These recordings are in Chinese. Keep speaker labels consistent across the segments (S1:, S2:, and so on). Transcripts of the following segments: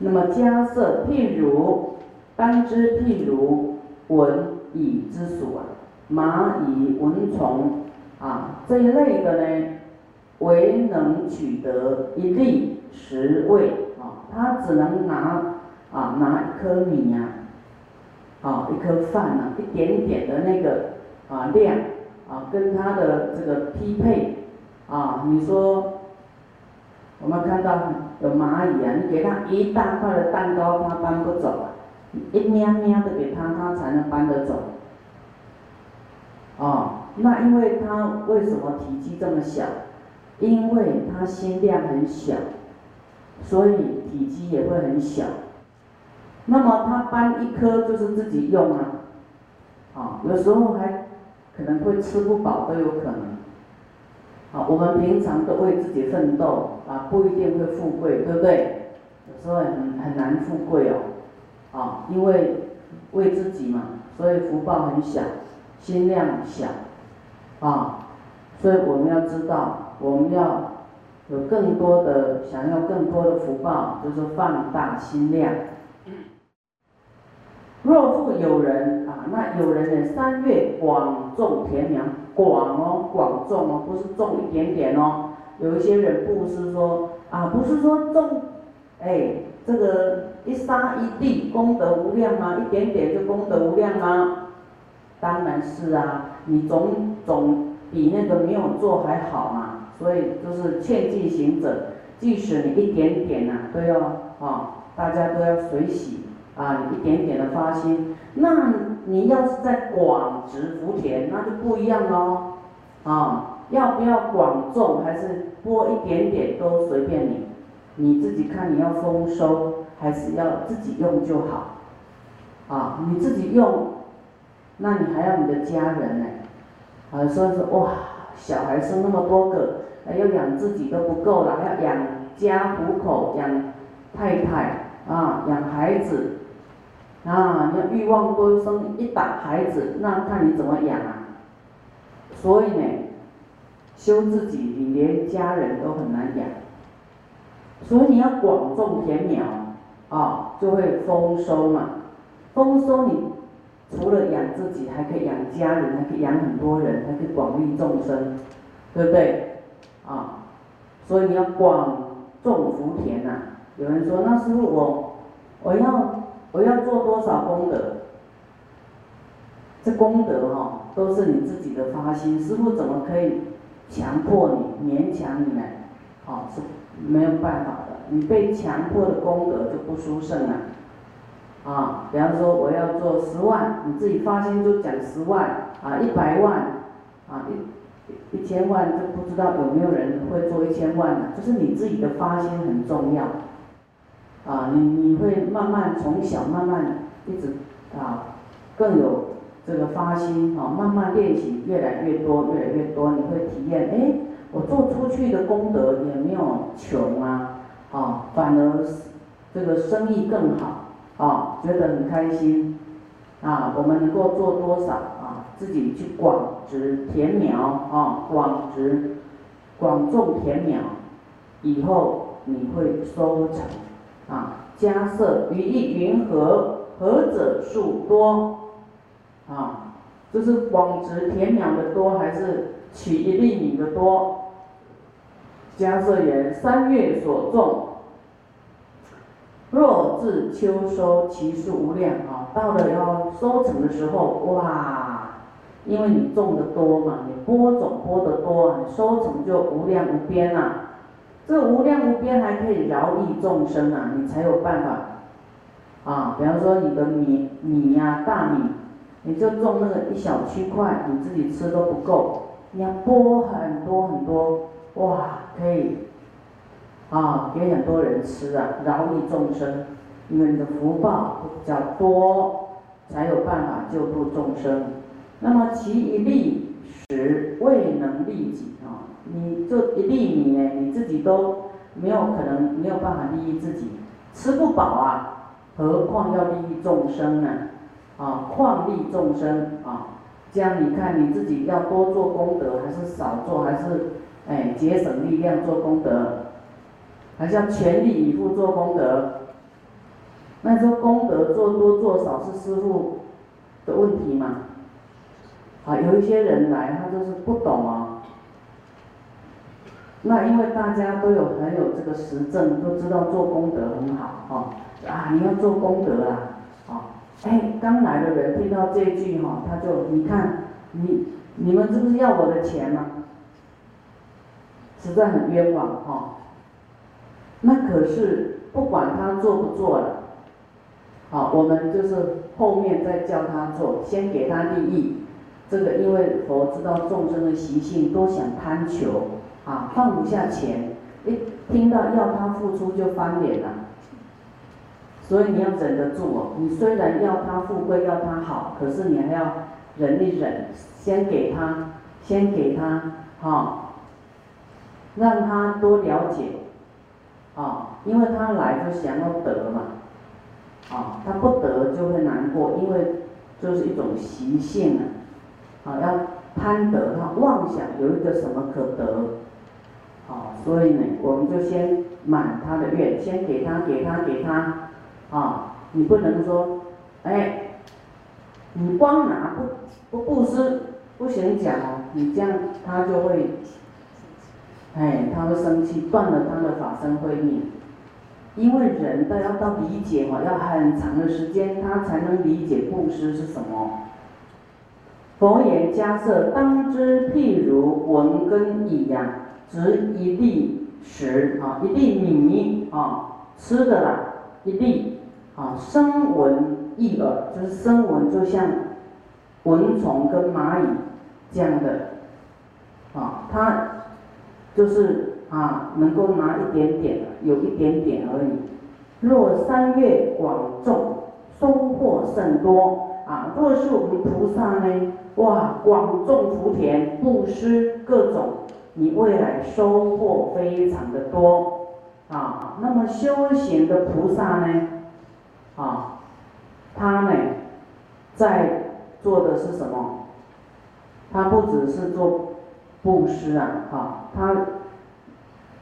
S1: 那么迦设譬如，当知譬如蚊蚁之属啊，蚂蚁、蚊虫啊这一类的呢，唯能取得一粒食味啊，它只能拿啊拿一颗米呀，啊一颗饭啊，一点点的那个啊量啊，跟它的这个匹配啊，你说。我们看到有蚂蚁啊，你给它一大块的蛋糕，它搬不走啊，一喵喵的给它，它才能搬得走。哦，那因为它为什么体积这么小？因为它心量很小，所以体积也会很小。那么它搬一颗就是自己用啊，啊，有时候还可能会吃不饱都有可能。啊，我们平常都为自己奋斗啊，不一定会富贵，对不对？有时候很很难富贵哦，啊，因为为自己嘛，所以福报很小，心量小，啊，所以我们要知道，我们要有更多的想要更多的福报，就是放大心量。若复有人啊，那有人呢，三月广种田苗，广哦，广种哦，不是种一点点哦。有一些人不是说啊，不是说种，哎，这个一沙一地功德无量吗？一点点就功德无量吗？当然是啊，你总总比那个没有做还好嘛。所以就是劝进行者，即使你一点点呐，都要啊，大家都要随喜。啊，一点点的发心，那你要是在广植福田，那就不一样喽。啊，要不要广种，还是播一点点都随便你，你自己看你要丰收，还是要自己用就好。啊，你自己用，那你还要你的家人呢？啊，所以说哇，小孩生那么多个，要养自己都不够了，还要养家糊口，养太太啊，养孩子。啊，你要欲望多生一打孩子，那看你怎么养啊。所以呢，修自己，你连家人都很难养。所以你要广种田苗，啊，就会丰收嘛。丰收，你除了养自己，还可以养家人，还可以养很多人，还可以广利众生，对不对？啊，所以你要广种福田呐。有人说，那师傅我，我要。我要做多少功德？这功德哈，都是你自己的发心。师傅怎么可以强迫你、勉强你呢？哦，是没有办法的。你被强迫的功德就不殊胜了。啊，比方说我要做十万，你自己发心就讲十万啊，一百万啊，一一千万就不知道有没有人会做一千万了。就是你自己的发心很重要。啊，你你会慢慢从小慢慢一直啊，更有这个发心啊，慢慢练习越来越多越来越多，你会体验哎，我做出去的功德也没有穷啊，啊，反而这个生意更好啊，觉得很开心啊，我们能够做多少啊，自己去广植田苗啊，广植广种田苗，以后你会收成。啊，加色于意云何？何者数多？啊，就是广植田苗的多，还是取一粒米的多？加色言三月所种，若至秋收，其数无量啊！到了要收成的时候，哇，因为你种的多嘛，你播种播的多，你收成就无量无边了。这无量无边还可以饶益众生啊，你才有办法啊。比方说你的米米呀大米，你就种那个一小区块，你自己吃都不够，你要播很多很多，哇，可以啊给很多人吃啊，饶益众生，因为你的福报比较多，才有办法救度众生。那么其一利时未能利己啊。你这一粒米呢，你自己都没有可能没有办法利益自己，吃不饱啊，何况要利益众生呢？啊，况利众生啊，这样你看你自己要多做功德，还是少做，还是哎节省力量做功德，还是要全力以赴做功德？那说功德做多做少是师傅的问题嘛？啊，有一些人来，他就是不懂啊。那因为大家都有很有这个实证，都知道做功德很好哈。啊，你要做功德啊，啊，哎，刚来的人听到这句哈，他就你看，你你们是不是要我的钱吗？实在很冤枉哈。那可是不管他做不做了，好，我们就是后面再叫他做，先给他利益。这个因为佛知道众生的习性，都想贪求啊，放不下钱，一听到要他付出就翻脸了。所以你要忍得住哦，你虽然要他富贵，要他好，可是你还要忍一忍，先给他，先给他，哈，让他多了解，啊，因为他来就想要得嘛，啊，他不得就会难过，因为就是一种习性啊。啊，要贪得，他妄想有一个什么可得，哦，所以呢，我们就先满他的愿，先给他，给他，给他，啊，你不能说，哎，你光拿不不布施，不行讲哦，你这样他就会，哎，他会生气，断了他的法身慧命，因为人都要到理解嘛，要很长的时间，他才能理解布施是什么。佛言：迦设当知，譬如文根一样，执一粒食啊，一粒米啊，吃的啦，一粒啊，声闻一耳，就是声闻，就像蚊虫跟蚂蚁这样的啊，它就是啊，能够拿一点点，有一点点而已。若三月广种，收获甚多啊。若是我们菩萨呢？哇，广种福田，布施各种，你未来收获非常的多啊。那么修行的菩萨呢，啊，他呢，在做的是什么？他不只是做布施啊，哈，他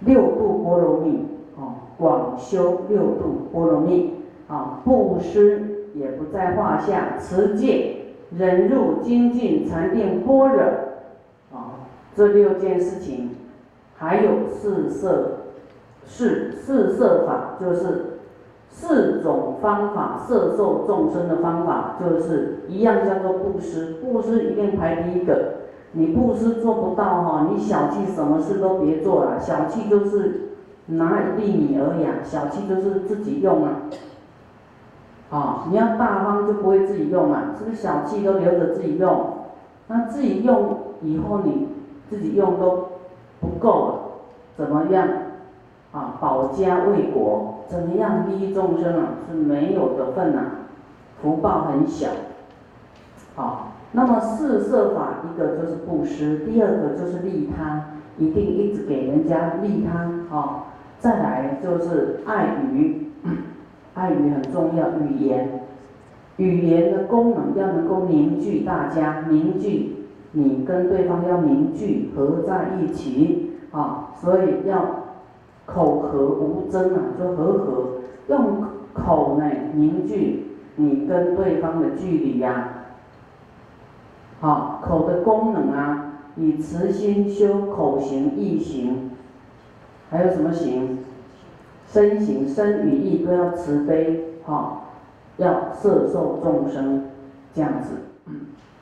S1: 六度波罗蜜啊，广修六度波罗蜜啊，布施也不在话下，持戒。忍辱精进禅定般若，啊，这六件事情，还有四色，四四色法，就是四种方法摄受众生的方法，就是一样叫做布施，布施一定排第一个。你布施做不到哈，你小气，什么事都别做了。小气就是拿一粒米而已，小气就是自己用啊。啊，你要大方就不会自己用嘛，是不是小气都留着自己用？那自己用以后你自己用都不够了，怎么样？啊，保家卫国，怎么样利益众生啊？是没有的份呐，福报很小。好，那么四摄法，一个就是布施，第二个就是利他，一定一直给人家利他啊。再来就是爱语。爱语很重要，语言，语言的功能要能够凝聚大家，凝聚你跟对方要凝聚合在一起啊，所以要口和无争啊，就和和，用口呢凝聚你跟对方的距离呀。好，口的功能啊，以慈心修口行意行，还有什么行？身行、身语意都要慈悲，哈，要摄受众生，这样子，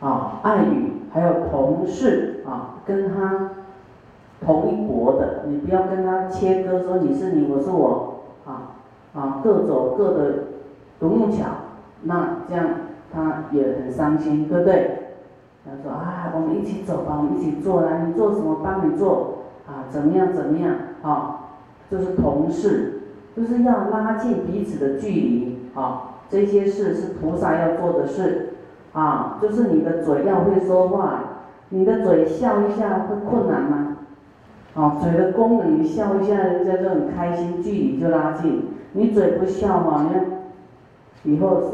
S1: 啊，爱语还有同事啊，跟他同一国的，你不要跟他切割，说你是你，我是我，啊啊，各走各的独木桥，那这样他也很伤心，对不对？他说啊，我们一起走吧，我们一起做啦，你做什么帮你做，啊，怎么样怎么样，啊。就是同事，就是要拉近彼此的距离啊！这些事是菩萨要做的事啊！就是你的嘴要会说话，你的嘴笑一下会困难吗？啊，嘴的功能你笑一下，人家就很开心，距离就拉近。你嘴不笑嘛，你看以后，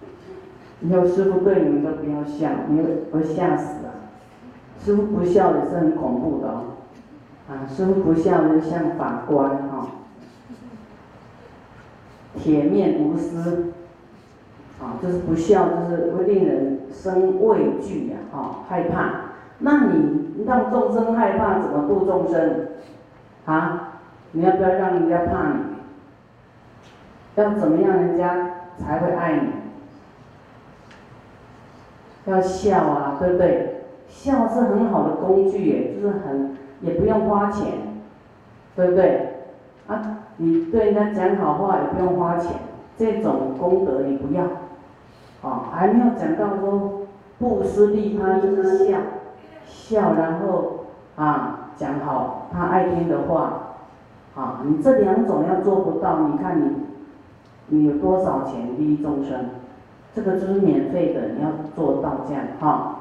S1: 以后师傅对你们都不要笑，你会吓死啊！师傅不笑也是很恐怖的哦。啊，师傅不笑就像法官哈。铁面无私，啊，就是不孝，就是会令人生畏惧呀，啊，害怕。那你让众生害怕，怎么度众生？啊，你要不要让人家怕你？要怎么样人家才会爱你？要笑啊，对不对？笑是很好的工具耶，就是很也不用花钱，对不对？啊，你对人家讲好话也不用花钱，这种功德你不要，啊，还没有讲到说布施利他就是笑，笑然后啊讲好他爱听的话，啊，你这两种要做不到，你看你你有多少钱利益众生？这个就是免费的，你要做到这样哈，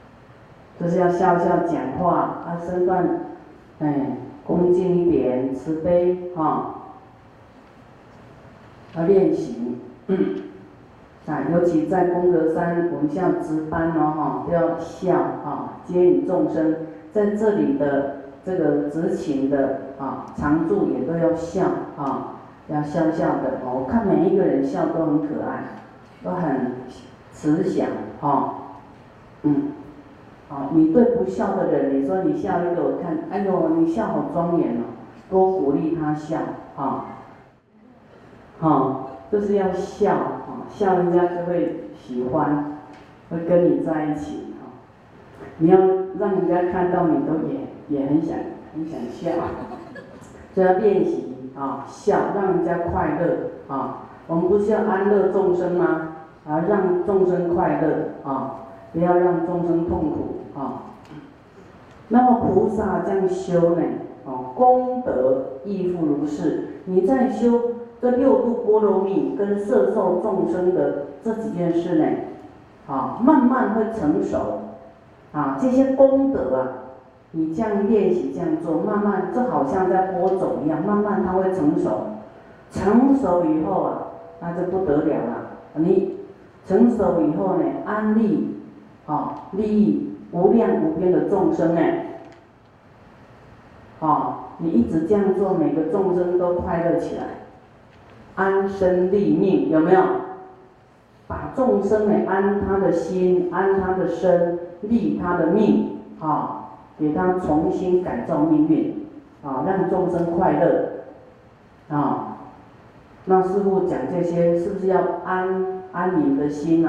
S1: 就是要笑笑讲话，啊身段，哎恭敬一点，慈悲哈，要练习，啊尤其在功德山，我们像值班哦哈，都要笑啊，接引众生，在这里的这个执勤的啊常住也都要笑啊，要笑笑的哦，我看每一个人笑都很可爱。都很慈祥，哈，嗯，好，你对不笑的人，你说你笑一个，我看，哎呦，你笑好庄严哦，多鼓励他笑，哈，好，就是要笑，哈，笑人家就会喜欢，会跟你在一起，哈，你要让人家看到你都也也很想很想笑，就要练习啊，笑，让人家快乐，啊，我们不是要安乐众生吗？啊，让众生快乐啊，不要让众生痛苦啊。那么菩萨这样修呢，哦，功德亦复如是。你在修这六度波罗蜜跟摄受众生的这几件事呢，啊，慢慢会成熟。啊，这些功德啊，你这样练习这样做，慢慢就好像在播种一样，慢慢它会成熟。成熟以后啊，那就不得了了。你。成熟以后呢，安利，啊，利益无量无边的众生呢，啊，你一直这样做，每个众生都快乐起来，安身立命，有没有？把众生呢安他的心，安他的身，立他的命，啊，给他重新改造命运，啊，让众生快乐，啊，那师傅讲这些是不是要安？安你们的心呐，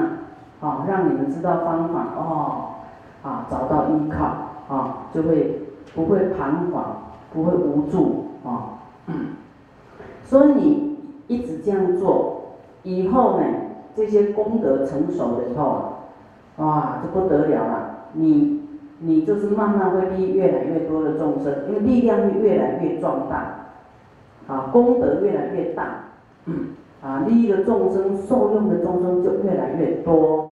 S1: 啊，让你们知道方法哦，啊，找到依靠啊，就会不会彷徨，不会无助啊。所以你一直这样做，以后呢，这些功德成熟了以后啊，哇，就不得了了。你你就是慢慢会利越来越多的众生，因为力量会越来越壮大，啊，功德越来越大。啊，利益的众生、受用的众生就越来越多。